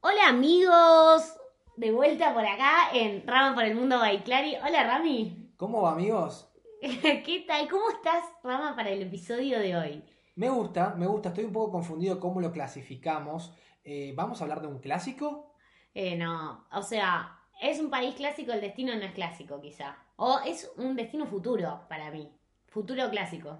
Hola amigos, de vuelta por acá en Rama por el Mundo by Clary. Hola Rami. ¿Cómo va, amigos? ¿Qué tal? ¿Cómo estás, Rama, para el episodio de hoy? Me gusta, me gusta. Estoy un poco confundido cómo lo clasificamos. Eh, ¿Vamos a hablar de un clásico? Eh, no, o sea, es un país clásico, el destino no es clásico quizá. O es un destino futuro para mí. Futuro clásico.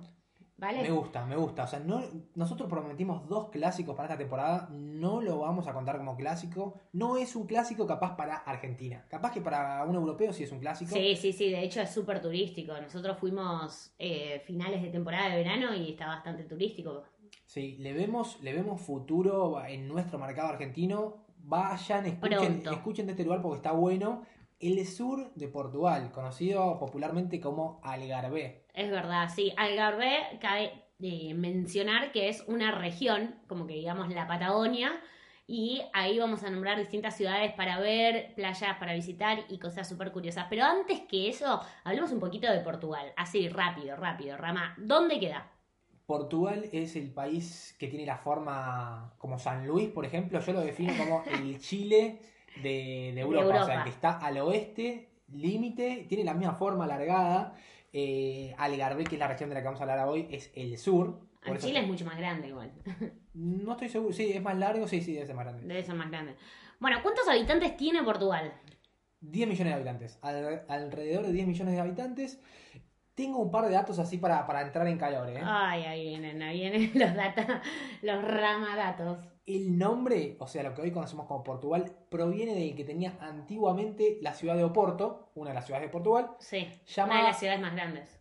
¿Vale? Me gusta, me gusta. O sea, no, nosotros prometimos dos clásicos para esta temporada. No lo vamos a contar como clásico. No es un clásico capaz para Argentina. Capaz que para un europeo sí es un clásico. Sí, sí, sí. De hecho es súper turístico. Nosotros fuimos eh, finales de temporada de verano y está bastante turístico. Sí, le vemos, le vemos futuro en nuestro mercado argentino. Vayan, escuchen, Pronto. escuchen de este lugar porque está bueno. El sur de Portugal, conocido popularmente como Algarve. Es verdad, sí. Algarve cabe eh, mencionar que es una región, como que digamos la Patagonia, y ahí vamos a nombrar distintas ciudades para ver, playas para visitar y cosas súper curiosas. Pero antes que eso, hablemos un poquito de Portugal. Así, rápido, rápido. Rama, ¿dónde queda? Portugal es el país que tiene la forma como San Luis, por ejemplo. Yo lo defino como el Chile de, de Europa. Europa. O sea, que está al oeste, límite, tiene la misma forma alargada. Eh, Algarve, que es la región de la que vamos a hablar hoy, es el sur. Por En eso- Chile es mucho más grande igual. No estoy seguro. Sí, es más largo. Sí, sí, debe ser más grande. Debe ser más grande. Bueno, ¿cuántos habitantes tiene Portugal? 10 millones de habitantes. Al- alrededor de 10 millones de habitantes. Tengo un par de datos así para, para entrar en calor. ¿eh? Ay, ahí vienen, ahí vienen los data, los ramadatos. El nombre, o sea, lo que hoy conocemos como Portugal, proviene del que tenía antiguamente la ciudad de Oporto, una de las ciudades de Portugal, Sí, Llama- una de las ciudades más grandes.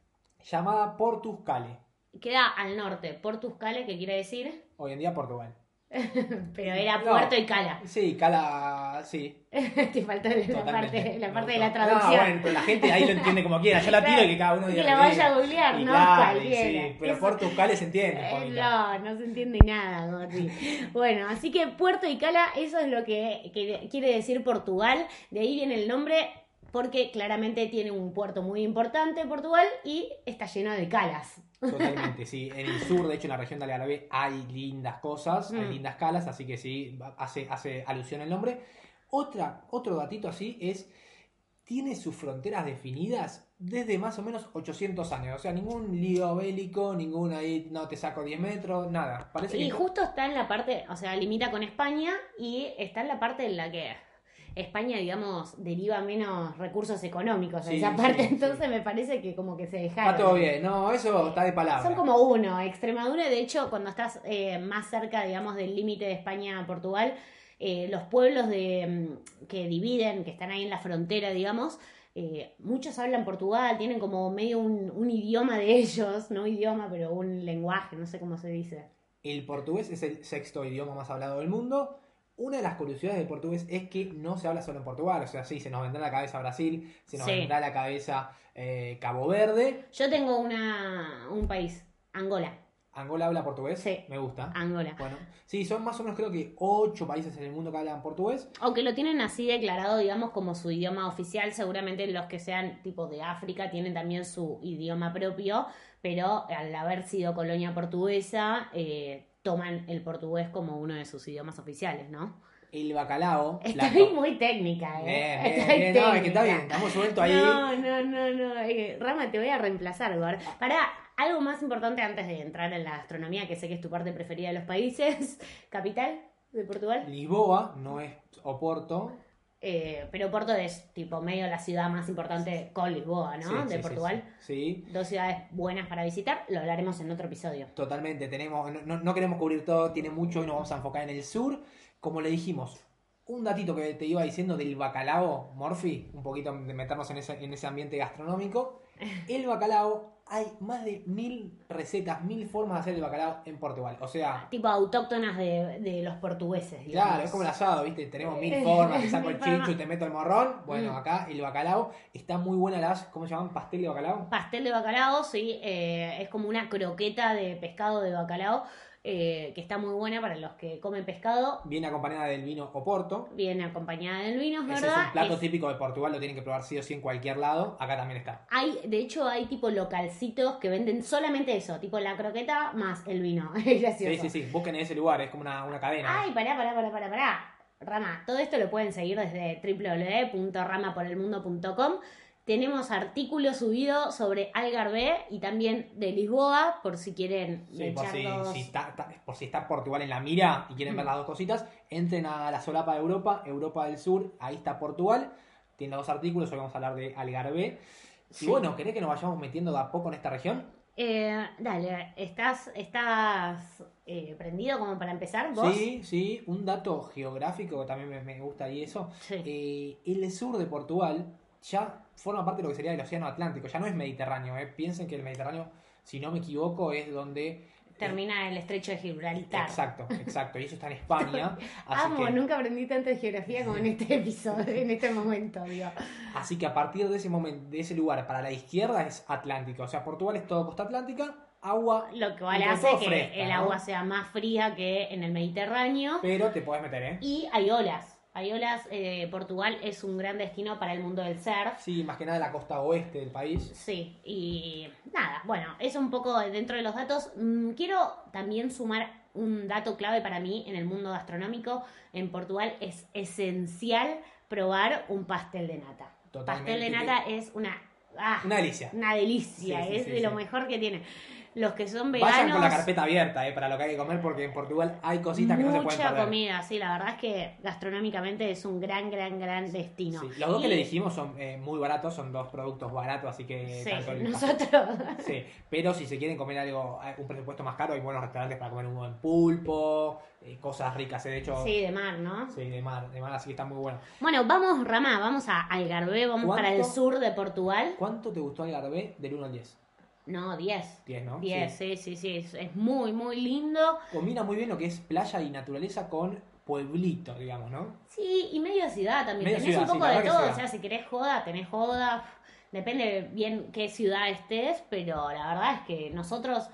llamada Portus Cale. Queda al norte, Portus Cale, que quiere decir, Hoy en día Portugal. pero era No. Puerto y Cala. Sí, Cala, sí. Te faltó la parte, la parte de la traducción. No, bueno, pero la gente ahí lo entiende como quiera. Yo la tiro y que cada uno Que diga la lo vaya a googlear, Y ¿no? claro, y sí, pero Eso- Portus Cale se entiende. Eh, Juanita. no, no se entiende nada, Gordi. Bueno, así que Puerto y Cala, eso es lo que, que quiere decir Portugal. De ahí viene el nombre, porque claramente tiene un puerto muy importante, Portugal, y está lleno de calas. Totalmente, sí. En el sur, de hecho, en la región de Algarve hay lindas cosas, hay Mm. lindas calas, así que sí, hace, hace alusión el nombre. Otra, otro datito así es, tiene sus fronteras definidas desde más o menos 800 años. O sea, ningún lío bélico, ningún ahí, no te saco 10 metros, nada. Parece Y que... justo está en la parte, o sea, limita con España y está en la parte en la que España, digamos, deriva menos recursos económicos en Sí, esa parte. sí. Entonces me parece que como que se dejaron. Está todo bien, no, eso está de palabra. Son como uno. Extremadura, de hecho, cuando estás eh, más cerca, digamos, del límite de España a Portugal, eh, los pueblos de, mm, que dividen, que están ahí en la frontera, digamos, eh, muchos hablan Portugal, tienen como medio un, un idioma de ellos, no idioma, pero un lenguaje, no sé cómo se dice. El portugués es el sexto idioma más hablado del mundo. Una de las curiosidades del portugués es que no se habla solo en Portugal. O sea, sí, se nos vendrá a la cabeza Brasil, se nos Sí. vendrá a la cabeza eh, Cabo Verde. Yo tengo una, un país, Angola. ¿Angola habla portugués? Sí. Me gusta. Angola. Bueno, sí, son más o menos creo que ocho países en el mundo que hablan portugués. O que lo tienen así declarado, digamos, como su idioma oficial. Seguramente los que sean tipo de África tienen también su idioma propio, pero al haber sido colonia portuguesa, eh, toman el portugués como uno de sus idiomas oficiales, ¿no? El bacalao. Estoy plato- muy técnica, ¿eh? Bien, bien, Estoy bien, no, es que está técnica. bien, estamos sueltos ahí. No, no, no, no. eh, Rama, te voy a reemplazar, Gor. Para algo más importante antes de entrar en la gastronomía, que sé que es tu parte preferida de los países. Capital de Portugal. Lisboa, no es Oporto. Eh, pero Porto es tipo medio la ciudad más importante con Lisboa, ¿no? Sí, de sí, Portugal. Sí, sí. Dos ciudades buenas para visitar, lo hablaremos en otro episodio. Totalmente, tenemos, no- no, no queremos cubrir todo, tiene mucho y nos vamos a enfocar en el sur. Como le dijimos, un datito que te iba diciendo del bacalao, Morphy, un poquito de meternos en ese, en ese ambiente gastronómico. El bacalao, hay más de mil recetas, mil formas de hacer el bacalao en Portugal. O sea, Tipo autóctonas de, de los portugueses. digamos. Claro, es como el asado, ¿viste? Tenemos mil formas, te saco el chicho y te meto el morrón. Bueno, Mm. acá el bacalao está muy buena las, ¿cómo se llaman? Pastel de bacalao. Pastel de bacalao, sí, eh, es como una croqueta de pescado de bacalao, eh, que está muy buena para los que comen pescado. Viene acompañada del vino Oporto. Viene acompañada del vino, es Ese verdad. es un plato Es- típico de Portugal, lo tienen que probar sí o sí en cualquier lado. Acá también está. Hay, de hecho, hay tipo localcitos que venden solamente eso, tipo la croqueta más el vino. Es gracioso. Sí, sí, sí. Busquen en ese lugar, es como una, una cadena. Ay, pará, pará, pará, pará, pará. Rama, todo esto lo pueden seguir desde www.ramaporelmundo.com. Tenemos artículos subidos sobre Algarve y también de Lisboa, por si quieren Sí, por si, si está, está- por si está Portugal en la mira y quieren ver las dos cositas, entren a la solapa de Europa, Europa del Sur, ahí está Portugal. Tiene los dos artículos, hoy vamos a hablar de Algarve. Sí. Y bueno, ¿querés que nos vayamos metiendo de a poco en esta región? Eh, dale, ¿estás, estás eh, prendido como para empezar? ¿Vos? Sí, sí, un dato geográfico que también me, me gusta y eso. Sí. Eh, el sur de Portugal ya forma parte de lo que sería el Océano Atlántico, ya no es Mediterráneo. Eh. Piensen que el Mediterráneo, si no me equivoco, es donde... Termina el estrecho de Gibraltar. Exacto, exacto. Y eso está en España. Así Amo, que, nunca aprendí tanto de geografía como en este episodio, en este momento, digo. así que a partir de ese momento, de ese lugar para la izquierda es Atlántico. O sea, Portugal es todo costa atlántica, agua, Lo que vale hace que fresca, el ¿no? agua sea más fría que en el Mediterráneo. pero te podés meter, ¿eh? Y hay olas. Hay olas, eh, Portugal es un gran destino para el mundo del surf. Sí, más que nada la costa oeste del país. Sí, y nada, bueno, eso un poco dentro de los datos. Mm, quiero también sumar un dato clave para mí en el mundo gastronómico. En Portugal es esencial probar un pastel de nata. Totalmente. Pastel de nata es una... ah, Una delicia. Una delicia, Sí, sí, es sí, de lo mejor que tiene. Los que son veganos... Vayan con la carpeta abierta, ¿eh? Para lo que hay que comer, porque en Portugal hay cositas que no se pueden Mucha perder. comida, sí, la verdad es que gastronómicamente es un gran, gran, gran destino. Sí, Los dos que le dijimos son eh, muy baratos, son dos productos baratos, así que Sí, tanto el nosotros. Sí, pero si se quieren comer algo, eh, un presupuesto más caro, hay buenos restaurantes para comer un buen pulpo, eh, cosas ricas, eh, de hecho. Sí, de mar, ¿no? Sí, de mar, de mar, así que está muy bueno. Bueno, vamos, Rama, vamos a Algarve, vamos para el sur de Portugal. ¿Cuánto te gustó Algarve del 1 al 10? No, 10. 10, ¿no? 10, Sí. sí, sí, sí, es, es muy, muy lindo. Combina muy bien lo que es playa y naturaleza con pueblito, digamos, ¿no? Sí, y medio ciudad también. Medio tenés ciudad, un poco de todo, ciudad. o sea, si querés joda, tenés joda. Depende bien qué ciudad estés, pero la verdad es que nosotros...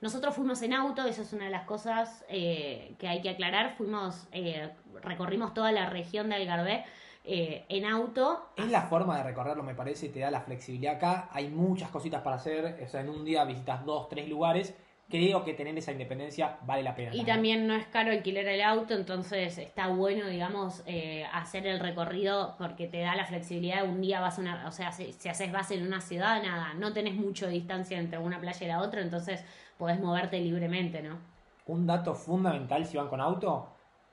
Nosotros fuimos en auto, eso es una de las cosas eh, que hay que aclarar. Fuimos, eh, recorrimos toda la región de Algarve eh, en auto. Es la forma de recorrerlo, me parece, y te da la flexibilidad acá. Hay muchas cositas para hacer, o sea, en un día visitas dos, tres lugares. Creo que tener esa independencia vale la pena. Y también no es caro alquilar el auto, entonces está bueno, digamos, eh, hacer el recorrido porque te da la flexibilidad. Un día vas a una, o sea, si, si haces base en una ciudad, nada, no tenés mucho distancia entre una playa y la otra, entonces podés moverte libremente, ¿no? Un dato fundamental si van con auto,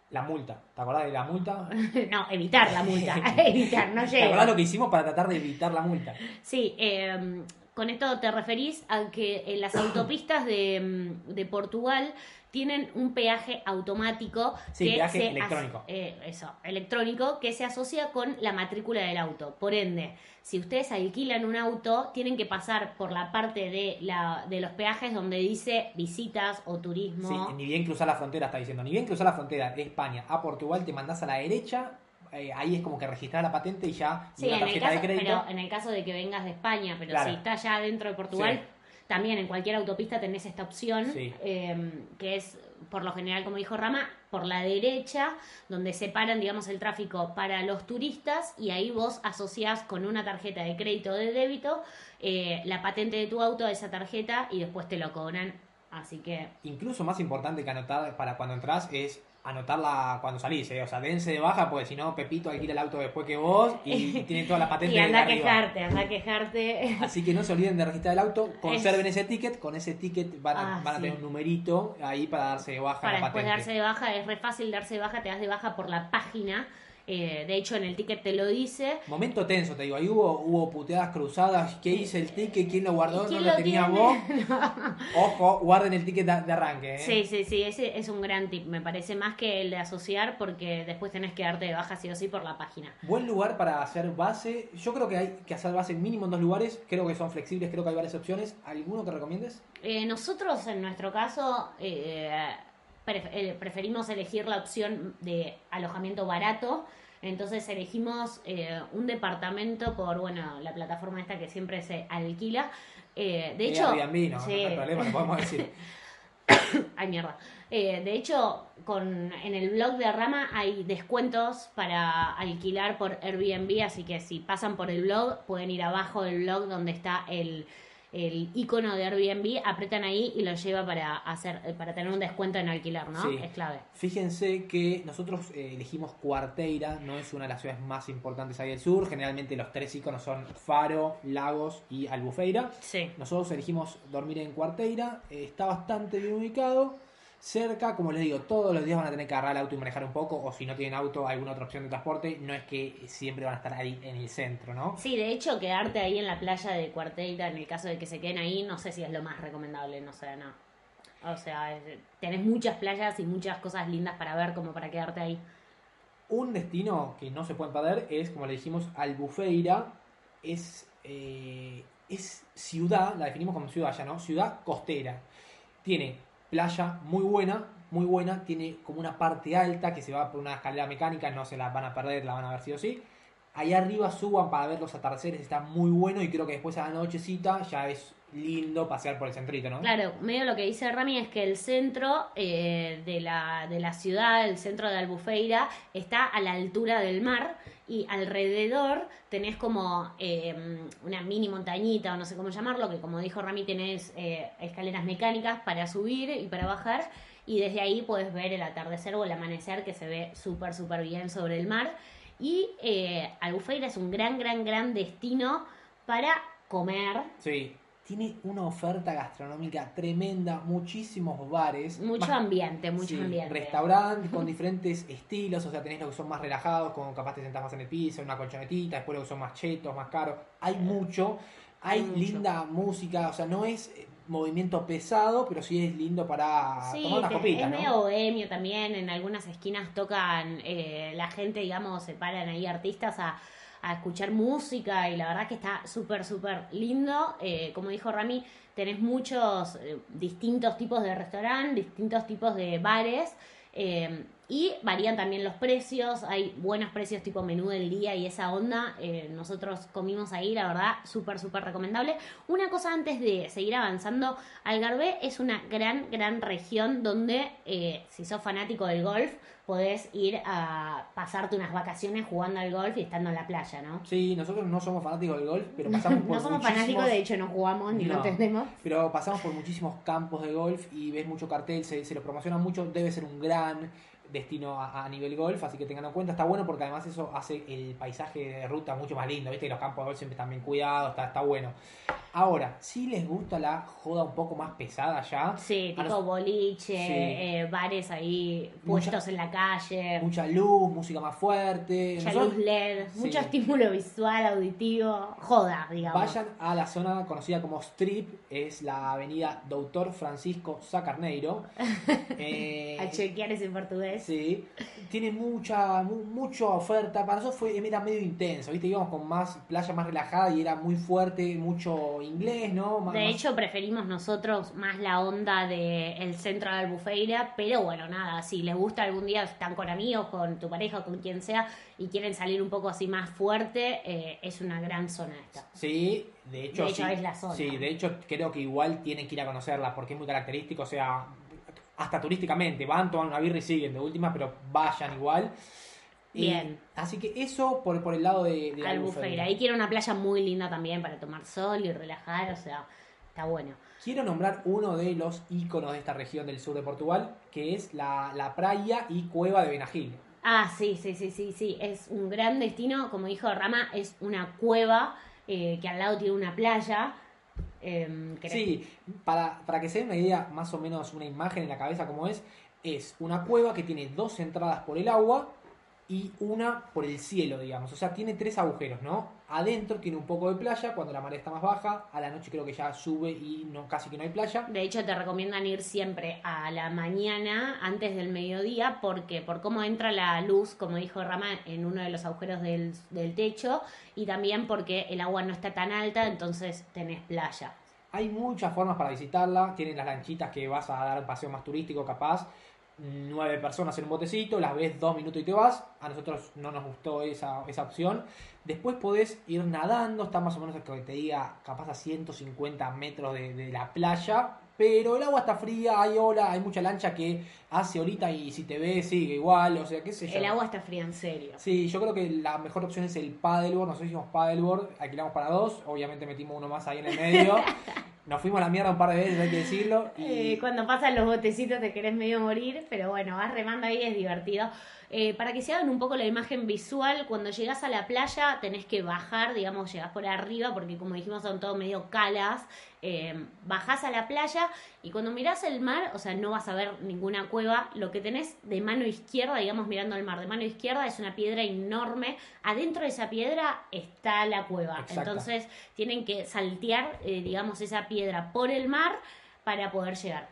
la multa. ¿Te acordás de la multa? no, evitar la multa, evitar, no ¿Te acordás lo que hicimos para tratar de evitar la multa? Sí, eh, con esto te referís a que en las autopistas de, mm, de Portugal tienen un peaje automático Sí, que peaje se electrónico. eh, eso, electrónico que se asocia con la matrícula del auto. Por ende, si ustedes alquilan un auto, tienen que pasar por la parte de, la, de los peajes donde dice visitas o turismo. Sí, ni bien cruzar la frontera, está diciendo. Ni bien cruzar la frontera de España a Portugal, te mandás a la derecha. eh, ahí es como que registrar la patente y ya. y Sí, una en el, tarjeta caso, de crédito. pero en el caso de que vengas de España, pero Claro. si estás ya dentro de Portugal, Sí. también en cualquier autopista tenés esta opción, Sí. eh, que es, por lo general, como dijo Rama, por la derecha, donde separan, digamos, el tráfico para los turistas y ahí vos asociás con una tarjeta de crédito o de débito eh, la patente de tu auto a esa tarjeta y después te lo cobran. Así que Incluso más importante que anotar para cuando entras es anotarla cuando salís. eh, O sea, dense de baja, porque si no, Pepito alquila el auto después que vos y, tiene toda la patente y anda a quejarte, anda a quejarte. Así que no se olviden de registrar el auto, conserven ese ticket, con ese ticket van a, Ah, van a tener un numerito ahí para darse de baja para la después patente. darse de baja, es re fácil darse de baja, te das de baja por la página Eh, de hecho, en el ticket te lo dice. Momento tenso, te digo. Ahí hubo, hubo puteadas cruzadas. ¿Qué hice el ticket? ¿Quién lo guardó? ¿Y quién ¿No lo, tenía tiene? vos? Ojo, guarden el ticket de, arranque. ¿eh? Sí, sí, sí, ese es un gran tip, me parece más que el de asociar porque después tenés que darte de baja sí o sí por la página. Buen lugar para hacer base. Yo creo que hay que hacer base mínimo en dos lugares. Creo que son flexibles, creo que hay varias opciones. ¿Alguno que recomiendes? Eh, nosotros, en nuestro caso, eh, preferimos elegir la opción de alojamiento barato. Entonces elegimos eh, un departamento por, bueno, la plataforma esta que siempre se alquila. Eh, de hecho, Airbnb, no, sí. no hay problema, lo podemos decir. Ay, mierda. Eh, de hecho, con, en el blog de Rama hay descuentos para alquilar por Airbnb, así que si pasan por el blog, pueden ir abajo del blog donde está el, el icono de Airbnb, apretan ahí y lo lleva para hacer para tener un descuento en alquilar, ¿no? Sí. Es clave. Fíjense que nosotros eh, elegimos Cuarteira, no es una de las ciudades más importantes ahí del sur. Generalmente los tres iconos son Faro, Lagos y Albufeira. Sí. Nosotros elegimos dormir en Cuarteira, eh, está bastante bien ubicado. Cerca, como les digo, todos los días van a tener que agarrar el auto y manejar un poco, o si no tienen auto, alguna otra opción de transporte. No es que siempre van a estar ahí en el centro, ¿no? Sí, de hecho, quedarte ahí en la playa de Cuarteira, en el caso de que se queden ahí, no sé si es lo más recomendable, no sé, no. O sea, tenés muchas playas y muchas cosas lindas para ver como para quedarte ahí. Un destino que no se pueden perder es, como le dijimos, Albufeira. Es, eh, es ciudad, la definimos como ciudad ya, ¿no? Ciudad costera. Tiene playa muy buena, muy buena. Tiene como una parte alta que se va por una escalera mecánica, no se la van a perder, la van a ver sí o sí. Ahí arriba suban para ver los atardeceres, está muy bueno y creo que después a la nochecita ya es lindo pasear por el centrito, ¿no? Claro, medio lo que dice Rami es que el centro eh, de, la, de la ciudad, el centro de Albufeira, está a la altura del mar y alrededor tenés como eh, una mini montañita o no sé cómo llamarlo, que como dijo Rami tenés eh, escaleras mecánicas para subir y para bajar y desde ahí puedes ver el atardecer o el amanecer que se ve súper, súper bien sobre el mar. Y eh, Albufeira es un gran, gran, gran destino para comer, Sí. Tiene una oferta gastronómica tremenda, muchísimos bares. mucho Más- ambiente, mucho Sí, ambiente. Restaurantes con diferentes estilos, o sea, tenés los que son más relajados, como capaz te sentás más en el piso, en una colchonetita, después los que son más chetos, más caros. Hay mucho, hay, Hay mucho. linda música, o sea, no es eh, movimiento pesado, pero sí es lindo para Sí, tomar unas copitas, es ¿no? medio bohemio también. En algunas esquinas tocan, eh, la gente, digamos, se paran ahí artistas a, a escuchar música y la verdad que está súper, súper lindo. Eh, como dijo Rami, tenés muchos eh, distintos tipos de restaurantes, distintos tipos de bares. eh, y varían también los precios, hay buenos precios tipo menú del día y esa onda. eh, nosotros comimos ahí, la verdad, súper, súper recomendable. Una cosa antes de seguir avanzando, Algarve es una gran, gran región donde eh, si sos fanático del golf, podés ir a pasarte unas vacaciones jugando al golf y estando en la playa, ¿no? Sí, nosotros no somos fanáticos del golf, pero pasamos por No somos muchísimos- fanáticos, de hecho no jugamos ni lo No. entendemos. Pero pasamos por muchísimos campos de golf y ves mucho cartel, se, se lo promociona mucho, debe ser un gran destino a, a nivel golf, así que tengan en cuenta, está bueno porque además eso hace el paisaje de ruta mucho más lindo, viste, y los campos de golf siempre están bien cuidados, está, está bueno. Ahora, si les gusta la joda un poco más pesada ya, Sí, tipo boliche, Sí. eh, bares ahí Mucha- puestos en la calle, mucha, mucha luz, música más fuerte, nosotros- luz LED, Sí. mucho estímulo visual, auditivo, joda, digamos. Vayan a la zona conocida como Strip, es la avenida Doutor Francisco Sacarneiro. Eh, A chequear ese portugués. Sí, tiene mucha mu- mucha oferta. Para nosotros fue, era medio intenso, ¿viste? Íbamos con más playa más relajada y era muy fuerte, mucho inglés, ¿no? Más- De hecho, preferimos nosotros más la onda del centro de Albufeira, pero bueno, nada, si les gusta algún día, están con amigos, con tu pareja, con quien sea, y quieren salir un poco así más fuerte, eh, es una gran zona esta. Sí, de hecho, De hecho, sí. es la zona. Sí, de hecho creo que igual tienen que ir a conocerla porque es muy característico, o sea, hasta turísticamente, van, toman una birra y siguen de última, pero vayan igual. Y- Bien. así que eso por, por el lado de, de Albufeira. Ahí tiene una playa muy linda también para tomar sol y relajar, o sea, está bueno. Quiero nombrar uno de los íconos de esta región del sur de Portugal, que es la, la playa y cueva de Benagil. Ah, sí, sí, sí, sí, sí. Es un gran destino. Como dijo Rama, es una cueva eh, que al lado tiene una playa. Em, Sí, para, para que se den una idea, más o menos una imagen en la cabeza como es, es una cueva que tiene dos entradas por el agua y una por el cielo, digamos. O sea, tiene tres agujeros, ¿no? Adentro tiene un poco de playa cuando la marea está más baja, a la noche creo que ya sube y no casi que no hay playa. De hecho, te recomiendan ir siempre a la mañana, antes del mediodía, porque por cómo entra la luz, como dijo Rama, en uno de los agujeros del, del techo, y también porque el agua no está tan alta, entonces tenés playa. Hay muchas formas para visitarla, tienen las lanchitas que vas a dar un paseo más turístico capaz, nueve personas en un botecito, las ves dos minutos y te vas. A nosotros no nos gustó esa, esa opción. Después podés ir nadando, está más o menos, que te diga, capaz a 150 metros de, de la playa. Pero el agua está fría, hay ola, hay mucha lancha que hace ahorita y si te ve sigue igual, o sea, qué sé yo. El agua está fría en serio. Sí, yo creo que la mejor opción es el paddleboard, nosotros hicimos paddleboard, alquilamos para dos, obviamente metimos uno más ahí en el medio. Nos fuimos a la mierda un par de veces, hay que decirlo. Y... Eh, cuando pasan los botecitos te querés medio morir, pero bueno, vas remando ahí, es divertido. Eh, para que se hagan un poco la imagen visual, cuando llegas a la playa tenés que bajar, digamos, llegás por arriba, porque como dijimos son todo medio calas, eh, bajás a la playa y cuando mirás el mar, o sea, no vas a ver ninguna cueva, lo que tenés de mano izquierda, digamos, mirando el mar, de mano izquierda es una piedra enorme, adentro de esa piedra está la cueva, Exacto. entonces tienen que saltear, eh, digamos, esa piedra por el mar para poder llegar.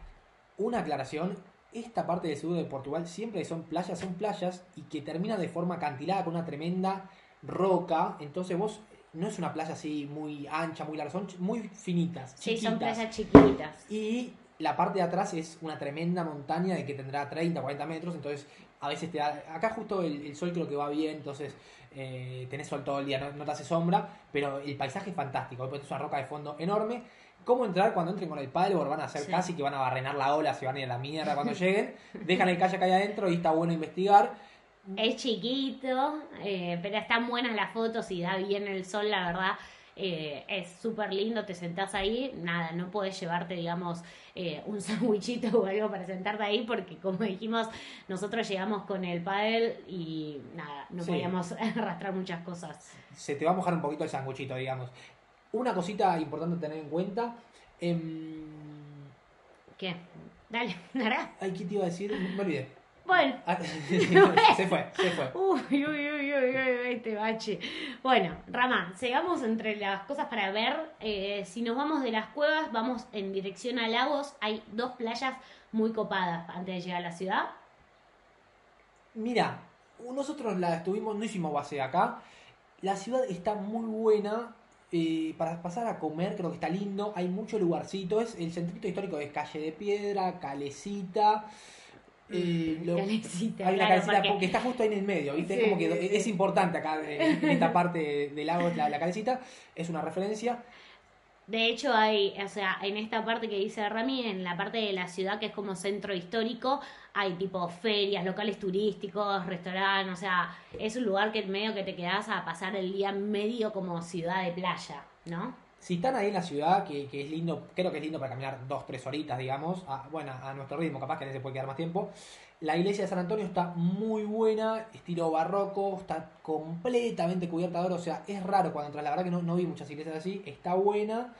Una aclaración, esta parte del sur de Portugal siempre son playas, son playas y que terminan de forma acantilada con una tremenda roca, entonces vos no es una playa así muy ancha, muy larga, son muy finitas. Sí, son chiquitas. playas chiquitas. Y la parte de atrás es una tremenda montaña de que tendrá 30, 40 metros, entonces a veces te da... Acá justo el, el sol creo que va bien, entonces eh, tenés sol todo el día, no, no te hace sombra, pero el paisaje es fantástico, después es una roca de fondo enorme. ¿Cómo entrar cuando entren con el paddleboard? Van a hacer Sí. casi que van a barrenar la ola, se van a ir a la mierda cuando lleguen. Dejan el kayak ahí adentro y está bueno investigar. Es chiquito, eh, pero están buenas las fotos y da bien el sol, la verdad. Eh, es súper lindo, te sentás ahí, nada, no puedes llevarte, digamos, eh, un sandwichito o algo para sentarte ahí, porque como dijimos, nosotros llegamos con el paddle y nada, no Sí. podíamos arrastrar muchas cosas. Se te va a mojar un poquito el sanguchito, digamos. Una cosita importante a tener en cuenta. em, ¿Qué? Dale, Nara. ay, ¿qué te iba a decir? Me olvidé. Bueno, Ah, se fue, se fue. Uy, uy, uy, uy, uy, este bache. Bueno, Rama, sigamos entre las cosas para ver. Eh, si nos vamos de las cuevas, vamos en dirección a lagos. Hay dos playas muy copadas antes de llegar a la ciudad. Mira, nosotros la estuvimos, no hicimos base acá. La ciudad está muy buena. Eh, para pasar a comer, creo que está lindo. Hay mucho lugarcito. Es el centrito histórico de calle de piedra, calecita. eh, Mm, lo- Calecita, hay una claro, calecita porque- porque está justo ahí en el medio, ¿viste? Sí, Como que sí, sí. es importante acá eh, en esta parte del lago, la, la calecita. Es una referencia. De hecho, hay, o sea, en esta parte que dice Rami, en la parte de la ciudad que es como centro histórico, hay tipo ferias, locales turísticos, restaurantes, o sea, es un lugar que medio que te quedas a pasar el día medio como ciudad de playa, ¿no? Si están ahí en la ciudad, que, que es lindo, creo que es lindo para caminar dos, tres horitas, digamos, a, bueno, a nuestro ritmo, capaz que a veces puede quedar más tiempo. La iglesia de San Antonio está muy buena, estilo barroco, está completamente cubierta de oro, o sea, es raro cuando entras, la verdad que no, no vi muchas iglesias así, está buena,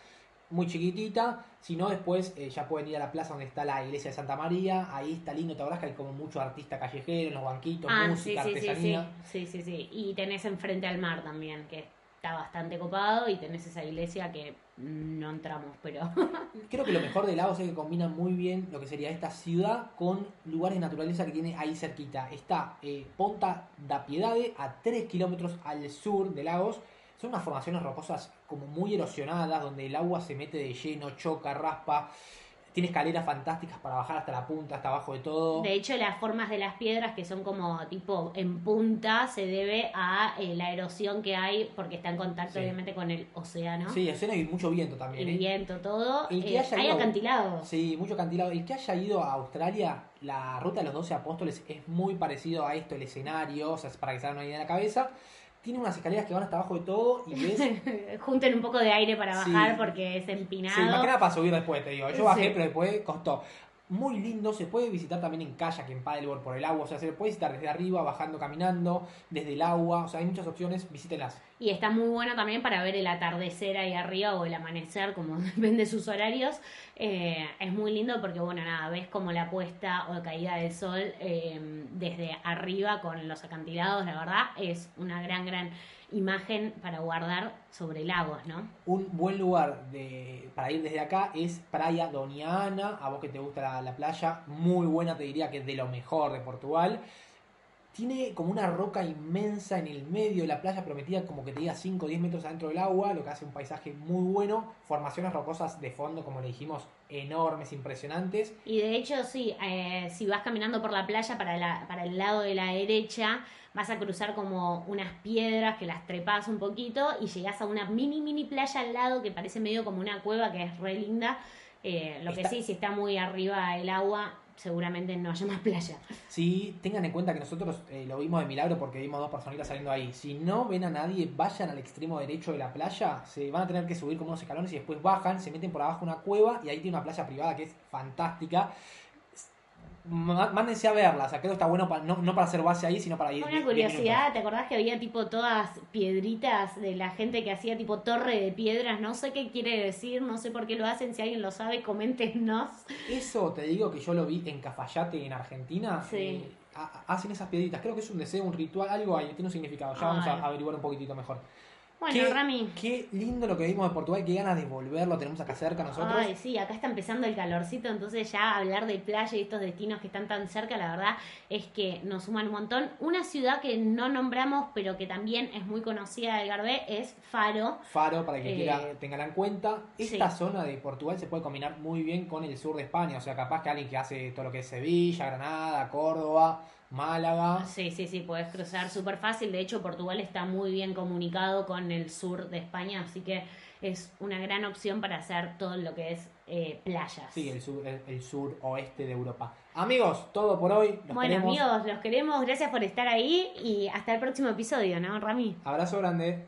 muy chiquitita, si no después eh, ya pueden ir a la plaza donde está la iglesia de Santa María, ahí está lindo, te que hay como mucho artista callejero en los banquitos, Ah, sí, música, sí, sí, sí, artesanía. sí, sí, sí. Y tenés enfrente al mar también, que está bastante copado, y tenés esa iglesia que no entramos, pero... Creo que lo mejor de Lagos es que combina muy bien lo que sería esta ciudad con lugares de naturaleza que tiene ahí cerquita. Está eh, Ponta da Piedade, a 3 kilómetros al sur de Lagos. Son unas formaciones rocosas como muy erosionadas, donde el agua se mete de lleno, choca, raspa. Tiene escaleras fantásticas para bajar hasta la punta, hasta abajo de todo. De hecho, las formas de las piedras, que son como tipo en punta, se debe a eh, la erosión que hay, porque está en contacto Sí. obviamente con el océano. Sí, escena y mucho viento también. El ¿eh? viento, todo. El que Eh, haya hay ido- acantilados. Sí, mucho acantilado. El que haya ido a Australia, la ruta de los 12 apóstoles es muy parecido a esto, el escenario, o sea, para que se hagan una idea en la cabeza. Tiene unas escaleras que van hasta abajo de todo y ves. Junten un poco de aire para Sí. bajar porque es empinado. Sí, más que nada para subir después, te digo. Yo bajé, Sí. pero después costó. muy lindo, se puede visitar también en kayak, en paddleboard por el agua, o sea, se puede visitar desde arriba, bajando, caminando, desde el agua, o sea, hay muchas opciones, visítenlas. Y está muy bueno también para ver el atardecer ahí arriba o el amanecer, como depende de sus horarios. Eh, es muy lindo porque, bueno, nada, ves como la puesta o caída del sol eh, desde arriba con los acantilados, la verdad, es una gran, gran imagen para guardar sobre lagos, ¿no? Un buen lugar de, para ir desde acá es Praia Doña Ana, a vos que te gusta la, la playa, muy buena, te diría que es de lo mejor de Portugal. Tiene como una roca inmensa en el medio de la playa, prometida como que te diga 5 o 10 metros adentro del agua, lo que hace un paisaje muy bueno. Formaciones rocosas de fondo, como le dijimos, enormes, impresionantes. Y de hecho, sí, eh, si vas caminando por la playa para, la, para el lado de la derecha, vas a cruzar como unas piedras que las trepas un poquito y llegas a una mini, mini playa al lado que parece medio como una cueva que es re linda. Eh, lo que sí, si está muy arriba el agua, seguramente no haya más playa. Sí, tengan en cuenta que nosotros eh, lo vimos de milagro porque vimos dos personitas saliendo ahí. Si no ven a nadie, vayan al extremo derecho de la playa, se van a tener que subir como unos escalones y después bajan, se meten por abajo una cueva y ahí tiene una playa privada que es fantástica. Má- Mándense a verla, o sea, creo que está bueno pa- no, no para hacer base ahí, sino para ir. Una curiosidad, ¿te acordás que había tipo todas piedritas de la gente que hacía tipo torre de piedras? No sé qué quiere decir, no sé por qué lo hacen, si alguien lo sabe, coméntenos. Eso te digo que yo lo vi en Cafayate, en Argentina. Sí. eh, ha- hacen esas piedritas, creo que es un deseo, un ritual, algo ahí, tiene un significado. Ya vamos a averiguar un poquitito mejor. Bueno, qué, Rami. qué lindo lo que vimos de Portugal, qué ganas de volverlo, tenemos acá cerca nosotros. Ay, sí, acá está empezando el calorcito, entonces ya hablar de playa y estos destinos que están tan cerca, la verdad es que nos suman un montón. Una ciudad que no nombramos, pero que también es muy conocida del Garbé, es Faro. Faro, para que Eh, quiera tenganla en cuenta. Esta sí. zona de Portugal se puede combinar muy bien con el sur de España. O sea, capaz que alguien que hace todo lo que es Sevilla, Granada, Córdoba, Málaga. Sí, sí, sí, puedes cruzar súper fácil. De hecho, Portugal está muy bien comunicado con el sur de España, así que es una gran opción para hacer todo lo que es eh, playas. Sí, el sur, el, el sur oeste de Europa. Amigos, todo por hoy. Los bueno, queremos. amigos, los queremos. Gracias por estar ahí y hasta el próximo episodio, ¿no, Rami? Abrazo grande.